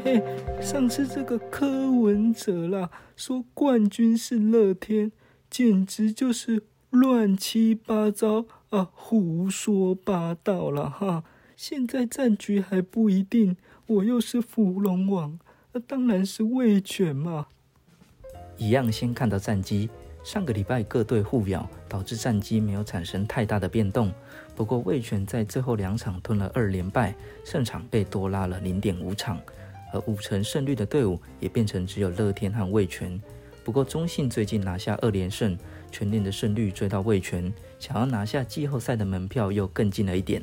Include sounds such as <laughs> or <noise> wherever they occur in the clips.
<laughs> 上次这个柯文哲啦，说冠军是乐天，简直就是乱七八糟啊，胡说八道了哈。现在战局还不一定，我又是伏龙王，那当然是卫权嘛。一样先看到战绩，上个礼拜各队互咬，导致战绩没有产生太大的变动。不过卫权在最后两场吞了二连败，胜场被多拉了零点五场，而五成胜率的队伍也变成只有乐天和味全。不过中信最近拿下二连胜，全年的胜率追到味全，想要拿下季后赛的门票又更近了一点。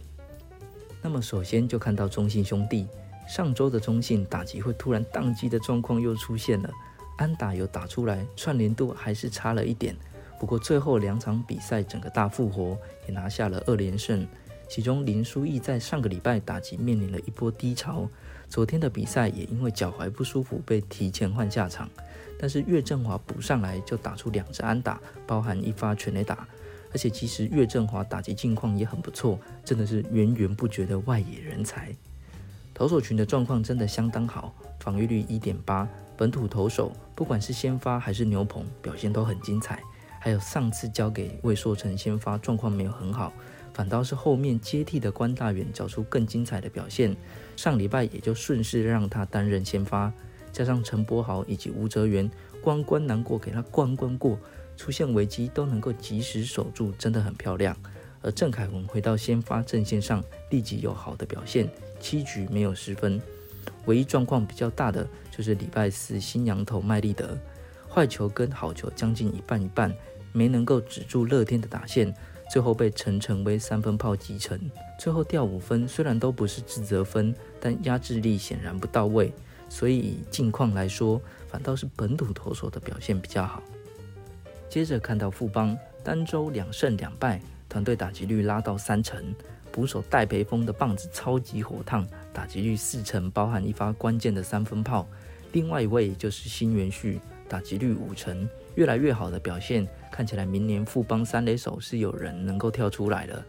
那么首先就看到中信兄弟，上周的中信打击会突然宕机的状况又出现了。安打有打出来，串联度还是差了一点。不过最后两场比赛整个大复活，也拿下了二连胜。其中林书义在上个礼拜打击面临了一波低潮，昨天的比赛也因为脚踝不舒服被提前换下场。但是岳振华补上来就打出两支安打，包含一发全垒打。而且其实岳振华打击近况也很不错，真的是源源不绝的外野人才。投手群的状况真的相当好，防御率一点八。本土投手，不管是先发还是牛棚，表现都很精彩。还有上次交给魏硕成先发，状况没有很好，反倒是后面接替的关大远找出更精彩的表现。上礼拜也就顺势让他担任先发，加上陈柏豪以及吴哲源关关难过，给他关关过，出现危机都能够及时守住，真的很漂亮。而郑凯文回到先发阵线上，立即有好的表现，七局没有失分。唯一状况比较大的就是礼拜四新羊头麦利德，坏球跟好球将近一半一半，没能够止住乐天的打线，最后被陈晨威三分炮击沉，最后掉五分，虽然都不是自责分，但压制力显然不到位，所以以近况来说，反倒是本土投手的表现比较好。接着看到富邦单周两胜两败，团队打击率拉到三成。捕手戴培峰的棒子超级火烫，打击率四成，包含一发关键的三分炮。另外一位就是新元旭，打击率五成，越来越好的表现，看起来明年富邦三垒手是有人能够跳出来了。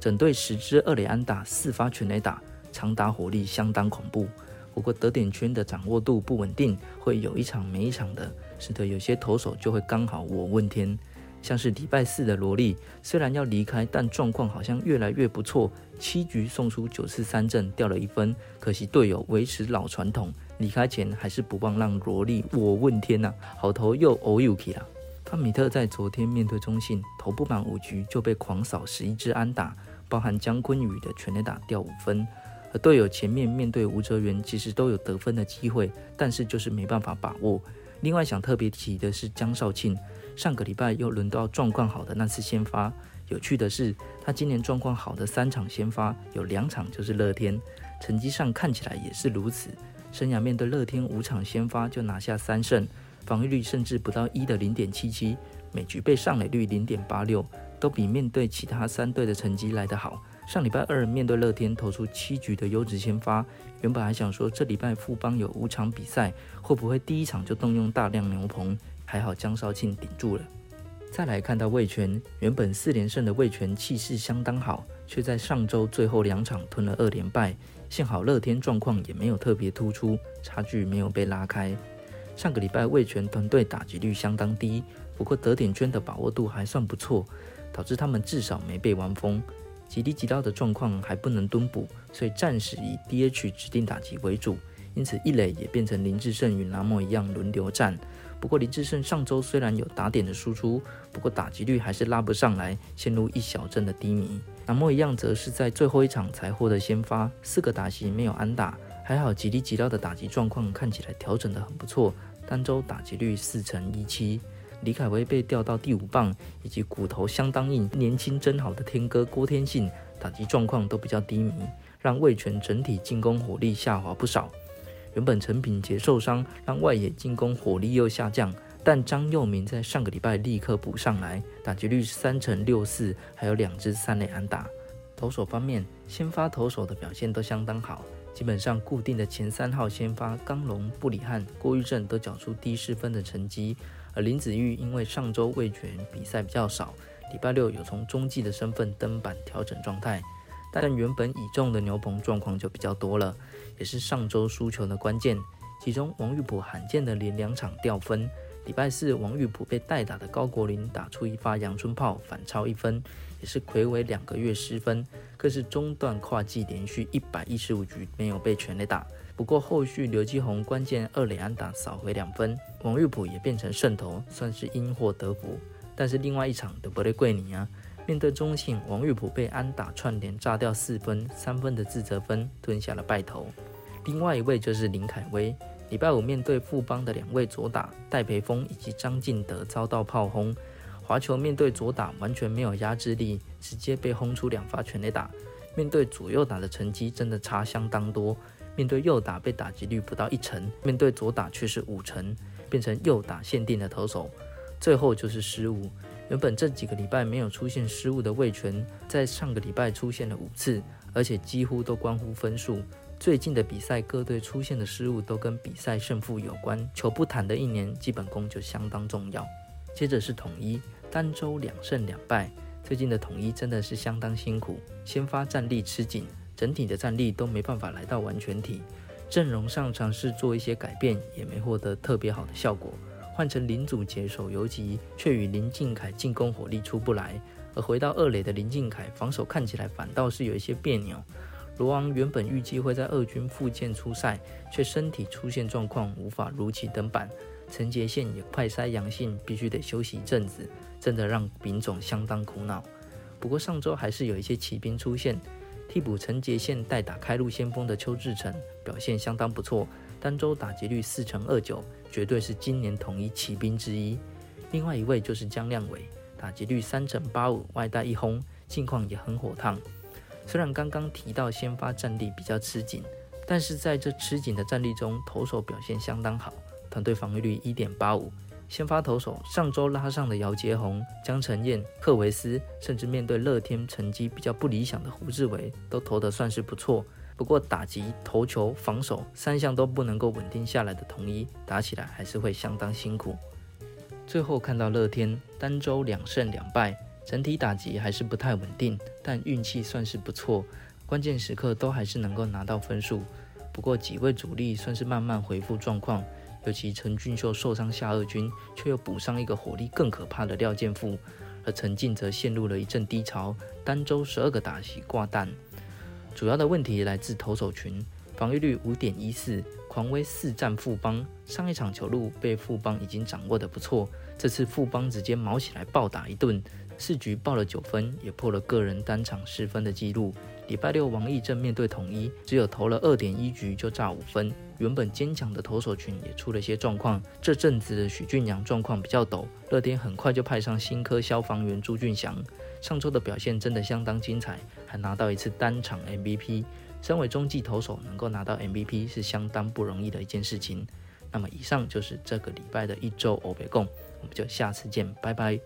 整队十支二垒安打，四发全垒打，长打火力相当恐怖。不过得点圈的掌握度不稳定，会有一场没一场的，使得有些投手就会刚好我问天。像是礼拜四的罗莉，虽然要离开，但状况好像越来越不错。七局送出九次三振，掉了一分。可惜队友维持老传统，离开前还是不忘让罗莉我问天呐，好投又欧尤奇了。汤米特在昨天面对中信，投不满五局就被狂扫十一支安打，包含姜昆宇的全垒打掉五分。而队友前面面对吴哲源，其实都有得分的机会，但是就是没办法把握。另外想特别提的是江少庆。上个礼拜又轮到状况好的那次先发，有趣的是，他今年状况好的三场先发，有两场就是乐天，成绩上看起来也是如此。生涯面对乐天五场先发就拿下三胜，防御率甚至不到一的零点七七，每局被上垒率零点八六，都比面对其他三队的成绩来得好。上礼拜二面对乐天投出七局的优质先发，原本还想说这礼拜富邦有五场比赛，会不会第一场就动用大量牛棚？还好江少庆顶住了。再来看到魏权，原本四连胜的魏权气势相当好，却在上周最后两场吞了二连败。幸好乐天状况也没有特别突出，差距没有被拉开。上个礼拜魏权团队打击率相当低，不过得点圈的把握度还算不错，导致他们至少没被玩疯。吉利吉刀的状况还不能蹲补，所以暂时以 DH 指定打击为主，因此一垒也变成林志胜与南莫一样轮流战。不过林志胜上周虽然有打点的输出，不过打击率还是拉不上来，陷入一小阵的低迷。南莫一样则是在最后一场才获得先发，四个打席没有安打，还好吉利吉刀的打击状况看起来调整的很不错，单周打击率四成一七。李凯威被调到第五棒，以及骨头相当硬、年轻真好的天哥郭天信打击状况都比较低迷，让魏权整体进攻火力下滑不少。原本陈品杰受伤，让外野进攻火力又下降，但张佑明在上个礼拜立刻补上来，打击率三成六四，还有两支三垒安打。投手方面，先发投手的表现都相当好，基本上固定的前三号先发刚龙、布里汉、郭玉正都缴出低失分的成绩，而林子玉因为上周卫权比赛比较少，礼拜六有从中继的身份登板调整状态。但原本倚重的牛棚状况就比较多了，也是上周输球的关键。其中王玉普罕见的连两场掉分，礼拜四王玉普被代打的高国林打出一发阳春炮反超一分，也是魁违两个月失分，更是中断跨季连续一百一十五局没有被全垒打。不过后续刘基宏关键二垒安打扫回两分，王玉普也变成胜投，算是因祸得福。但是另外一场的伯雷桂尼啊，面对中信，王玉普被安打串联炸掉四分，三分的自责分吞下了败投。另外一位就是林凯威，礼拜五面对富邦的两位左打戴培峰以及张进德遭到炮轰，华球面对左打完全没有压制力，直接被轰出两发全垒打。面对左右打的成绩真的差相当多。面对右打被打击率不到一成，面对左打却是五成，变成右打限定的投手。最后就是失误，原本这几个礼拜没有出现失误的魏权，在上个礼拜出现了五次，而且几乎都关乎分数。最近的比赛各队出现的失误都跟比赛胜负有关，球不谈的一年基本功就相当重要。接着是统一，单周两胜两败，最近的统一真的是相当辛苦，先发战力吃紧。整体的战力都没办法来到完全体，阵容上尝试做一些改变，也没获得特别好的效果。换成林祖杰手游级，却与林敬凯进攻火力出不来。而回到二垒的林敬凯，防守看起来反倒是有一些别扭。罗王原本预计会在二军复健出赛，却身体出现状况，无法如期登板。陈杰宪也快筛阳性，必须得休息一阵子，真的让丙总相当苦恼。不过上周还是有一些骑兵出现。替补陈杰宪代打开路先锋的邱志成表现相当不错，单周打击率四成二九，绝对是今年统一骑兵之一。另外一位就是江亮伟，打击率三成八五，外带一轰，近况也很火烫。虽然刚刚提到先发战力比较吃紧，但是在这吃紧的战力中，投手表现相当好，团队防御率一点八五。先发投手上周拉上的姚杰宏、江晨燕、克维斯，甚至面对乐天成绩比较不理想的胡志伟，都投得算是不错。不过打击、投球、防守三项都不能够稳定下来的统一，打起来还是会相当辛苦。最后看到乐天单周两胜两败，整体打击还是不太稳定，但运气算是不错，关键时刻都还是能够拿到分数。不过几位主力算是慢慢恢复状况。尤其陈俊秀受伤下二军，却又补上一个火力更可怕的廖健富，而陈进则陷入了一阵低潮，单周十二个打席挂蛋。主要的问题来自投手群，防御率五点一四，狂威四战富邦，上一场球路被富邦已经掌握的不错，这次富邦直接毛起来暴打一顿，四局爆了九分，也破了个人单场失分的纪录。礼拜六王义正面对统一，只有投了二点一局就炸五分。原本坚强的投手群也出了些状况。这阵子的许俊阳状况比较陡，乐天很快就派上新科消防员朱俊祥。上周的表现真的相当精彩，还拿到一次单场 MVP。身为中继投手，能够拿到 MVP 是相当不容易的一件事情。那么以上就是这个礼拜的一周欧北共，我们就下次见，拜拜。